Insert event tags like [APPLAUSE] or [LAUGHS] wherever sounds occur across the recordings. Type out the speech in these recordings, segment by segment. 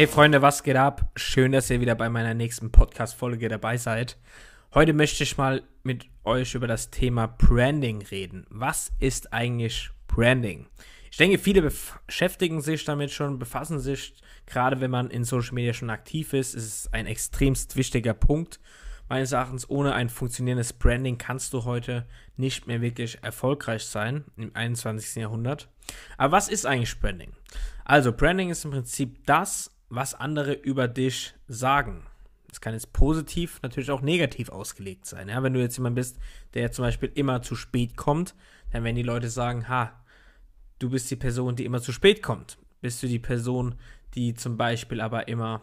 Hey Freunde, was geht ab? Schön, dass ihr wieder bei meiner nächsten Podcast-Folge dabei seid. Heute möchte ich mal mit euch über das Thema Branding reden. Was ist eigentlich Branding? Ich denke, viele beschäftigen sich damit schon, befassen sich, gerade wenn man in Social Media schon aktiv ist. Es ist ein extremst wichtiger Punkt. Meines Erachtens, ohne ein funktionierendes Branding kannst du heute nicht mehr wirklich erfolgreich sein im 21. Jahrhundert. Aber was ist eigentlich Branding? Also, Branding ist im Prinzip das, was andere über dich sagen. Das kann jetzt positiv, natürlich auch negativ ausgelegt sein. Ja, wenn du jetzt jemand bist, der zum Beispiel immer zu spät kommt, dann werden die Leute sagen, ha, du bist die Person, die immer zu spät kommt. Bist du die Person, die zum Beispiel aber immer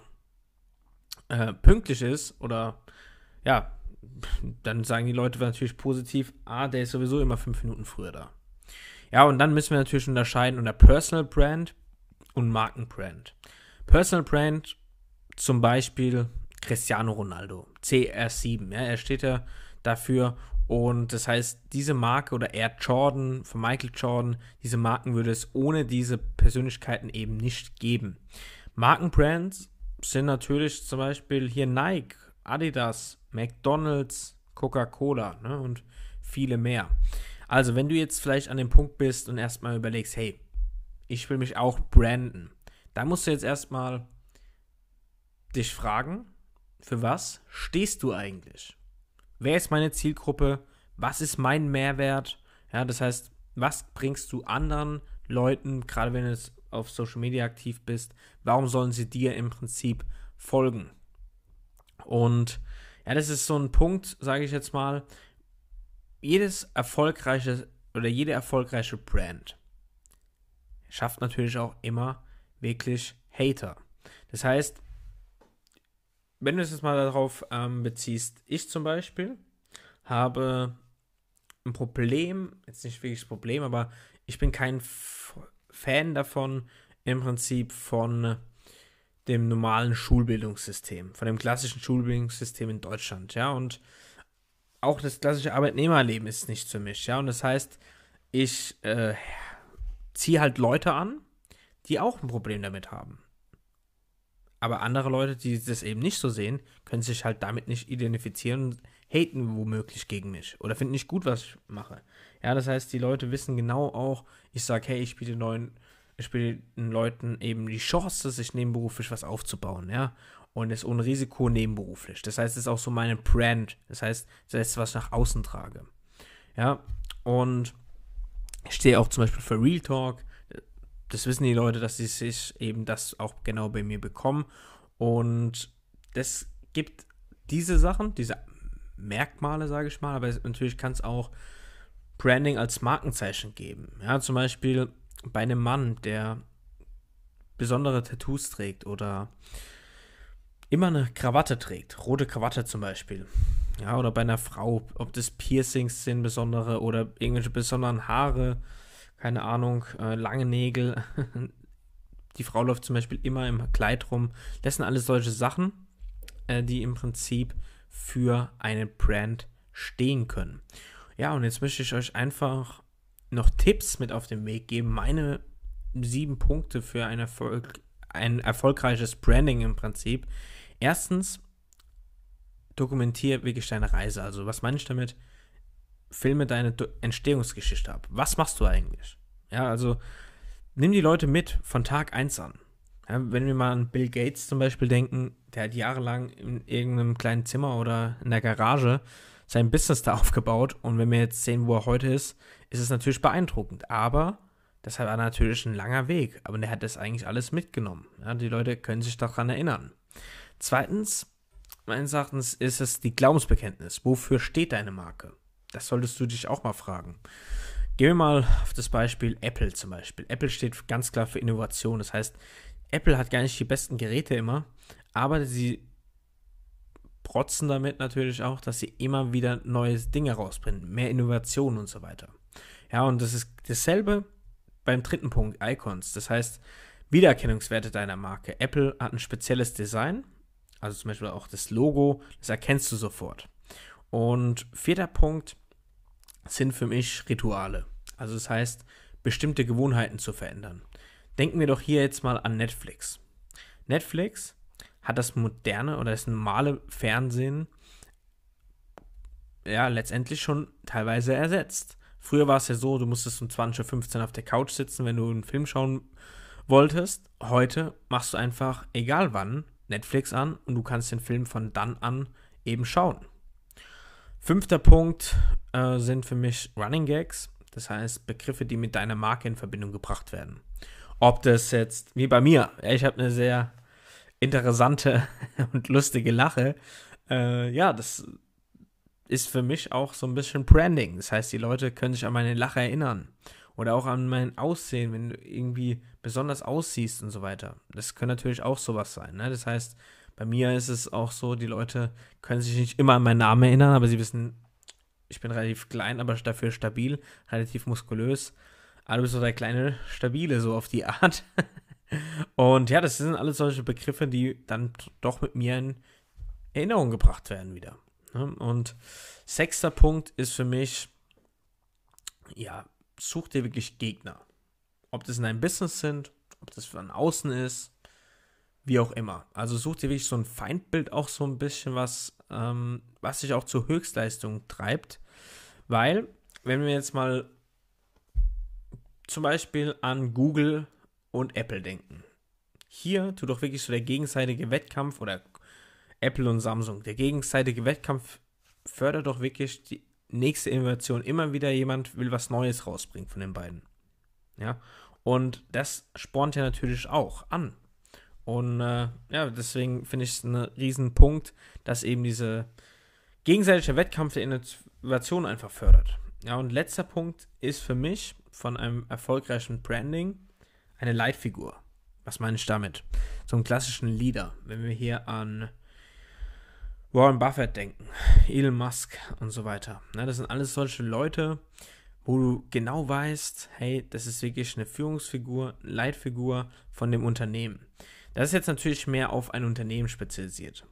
äh, pünktlich ist oder ja, dann sagen die Leute natürlich positiv, ah, der ist sowieso immer fünf Minuten früher da. Ja, und dann müssen wir natürlich unterscheiden unter Personal Brand und Markenbrand. Personal Brand, zum Beispiel Cristiano Ronaldo, CR7. Ja, er steht ja dafür. Und das heißt, diese Marke oder Air Jordan von Michael Jordan, diese Marken würde es ohne diese Persönlichkeiten eben nicht geben. Markenbrands sind natürlich zum Beispiel hier Nike, Adidas, McDonald's, Coca-Cola ne, und viele mehr. Also, wenn du jetzt vielleicht an dem Punkt bist und erstmal überlegst, hey, ich will mich auch branden, da musst du jetzt erstmal dich fragen, für was stehst du eigentlich? Wer ist meine Zielgruppe? Was ist mein Mehrwert? Ja, das heißt, was bringst du anderen Leuten, gerade wenn du jetzt auf Social Media aktiv bist, warum sollen sie dir im Prinzip folgen? Und ja, das ist so ein Punkt, sage ich jetzt mal, jedes erfolgreiche oder jede erfolgreiche Brand schafft natürlich auch immer wirklich Hater. Das heißt, wenn du es jetzt mal darauf ähm, beziehst, ich zum Beispiel habe ein Problem, jetzt nicht wirklich Problem, aber ich bin kein F Fan davon, im Prinzip von dem normalen Schulbildungssystem, von dem klassischen Schulbildungssystem in Deutschland, ja, und auch das klassische Arbeitnehmerleben ist nicht für mich, ja, und das heißt, ich äh, ziehe halt Leute an, die auch ein Problem damit haben. Aber andere Leute, die das eben nicht so sehen, können sich halt damit nicht identifizieren und haten womöglich gegen mich oder finden nicht gut, was ich mache. Ja, das heißt, die Leute wissen genau auch, ich sage, hey, ich biete neuen, ich biete den Leuten eben die Chance, sich nebenberuflich was aufzubauen, ja. Und es ohne Risiko nebenberuflich. Das heißt, es ist auch so meine Brand. Das heißt, das ist was ich nach außen trage. Ja, und ich stehe auch zum Beispiel für Real Talk das wissen die Leute, dass sie sich eben das auch genau bei mir bekommen. Und das gibt diese Sachen, diese Merkmale, sage ich mal, aber natürlich kann es auch Branding als Markenzeichen geben. Ja, zum Beispiel bei einem Mann, der besondere Tattoos trägt oder immer eine Krawatte trägt, rote Krawatte zum Beispiel. Ja, oder bei einer Frau, ob das Piercings sind, besondere oder irgendwelche besonderen Haare, keine Ahnung, äh, lange Nägel. [LAUGHS] die Frau läuft zum Beispiel immer im Kleid rum. Das sind alles solche Sachen, äh, die im Prinzip für eine Brand stehen können. Ja, und jetzt möchte ich euch einfach noch Tipps mit auf den Weg geben. Meine sieben Punkte für ein, Erfolg, ein erfolgreiches Branding im Prinzip. Erstens, dokumentiere wirklich deine Reise. Also, was meine ich damit? Filme deine Entstehungsgeschichte ab. Was machst du eigentlich? Ja, also nimm die Leute mit von Tag 1 an. Ja, wenn wir mal an Bill Gates zum Beispiel denken, der hat jahrelang in irgendeinem kleinen Zimmer oder in der Garage sein Business da [LAUGHS] aufgebaut und wenn wir jetzt sehen, wo er heute ist, ist es natürlich beeindruckend. Aber das war natürlich ein langer Weg, aber der hat das eigentlich alles mitgenommen. Ja, die Leute können sich daran erinnern. Zweitens, meines Erachtens ist es die Glaubensbekenntnis. Wofür steht deine Marke? Das solltest du dich auch mal fragen. Gehen wir mal auf das Beispiel Apple zum Beispiel. Apple steht ganz klar für Innovation. Das heißt, Apple hat gar nicht die besten Geräte immer, aber sie protzen damit natürlich auch, dass sie immer wieder neue Dinge rausbringen, mehr Innovation und so weiter. Ja, und das ist dasselbe beim dritten Punkt, Icons. Das heißt, Wiedererkennungswerte deiner Marke. Apple hat ein spezielles Design, also zum Beispiel auch das Logo, das erkennst du sofort. Und vierter Punkt sind für mich Rituale. Also das heißt, bestimmte Gewohnheiten zu verändern. Denken wir doch hier jetzt mal an Netflix. Netflix hat das moderne oder das normale Fernsehen ja letztendlich schon teilweise ersetzt. Früher war es ja so, du musstest um 20.15 Uhr auf der Couch sitzen, wenn du einen Film schauen wolltest. Heute machst du einfach, egal wann, Netflix an und du kannst den Film von dann an eben schauen. Fünfter Punkt äh, sind für mich Running Gags, das heißt Begriffe, die mit deiner Marke in Verbindung gebracht werden. Ob das jetzt, wie bei mir, ich habe eine sehr interessante [LAUGHS] und lustige Lache. Äh, ja, das ist für mich auch so ein bisschen Branding. Das heißt, die Leute können sich an meine Lache erinnern. Oder auch an mein Aussehen, wenn du irgendwie besonders aussiehst und so weiter. Das kann natürlich auch sowas sein. Ne? Das heißt, bei mir ist es auch so, die Leute können sich nicht immer an meinen Namen erinnern, aber sie wissen, ich bin relativ klein, aber dafür stabil, relativ muskulös. Aber du bist so der kleine Stabile, so auf die Art. [LAUGHS] und ja, das sind alles solche Begriffe, die dann doch mit mir in Erinnerung gebracht werden wieder. Ne? Und sechster Punkt ist für mich, ja, such dir wirklich Gegner. Ob das in deinem Business sind, ob das von außen ist, wie auch immer. Also such dir wirklich so ein Feindbild auch so ein bisschen, was, ähm, was dich auch zur Höchstleistung treibt. Weil, wenn wir jetzt mal zum Beispiel an Google und Apple denken. Hier tut doch wirklich so der gegenseitige Wettkampf oder Apple und Samsung. Der gegenseitige Wettkampf fördert doch wirklich die nächste Innovation. Immer wieder jemand will was Neues rausbringen von den beiden. Ja. Und das spornt ja natürlich auch an. Und äh, ja, deswegen finde ich es ein Riesenpunkt, dass eben diese gegenseitige Wettkampf der Innovation einfach fördert. Ja, und letzter Punkt ist für mich von einem erfolgreichen Branding eine Leitfigur. Was meine ich damit? So einen klassischen Leader. Wenn wir hier an Warren Buffett denken, Elon Musk und so weiter. Ne, das sind alles solche Leute, wo du genau weißt, hey, das ist wirklich eine Führungsfigur, Leitfigur von dem Unternehmen. Das ist jetzt natürlich mehr auf ein Unternehmen spezialisiert.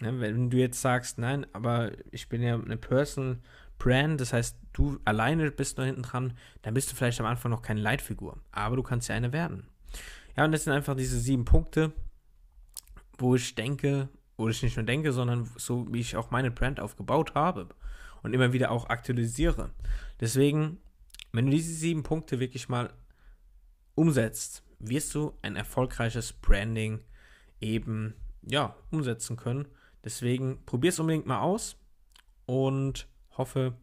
Ne, wenn du jetzt sagst, nein, aber ich bin ja eine Personal Brand, das heißt, du alleine bist noch hinten dran, dann bist du vielleicht am Anfang noch keine Leitfigur, aber du kannst ja eine werden. Ja, und das sind einfach diese sieben Punkte, wo ich denke, wo ich nicht nur denke, sondern so wie ich auch meine Brand aufgebaut habe und immer wieder auch aktualisiere. Deswegen, wenn du diese sieben Punkte wirklich mal umsetzt, wirst du ein erfolgreiches Branding eben ja umsetzen können. Deswegen probier es unbedingt mal aus und hoffe,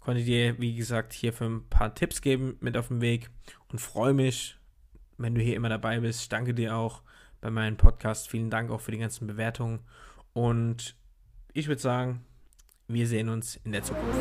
konnte dir, wie gesagt, hier für ein paar Tipps geben mit auf dem Weg und freue mich, wenn du hier immer dabei bist. Ich danke dir auch bei meinem Podcast. Vielen Dank auch für die ganzen Bewertungen. Und ich würde sagen, wir sehen uns in der Zukunft.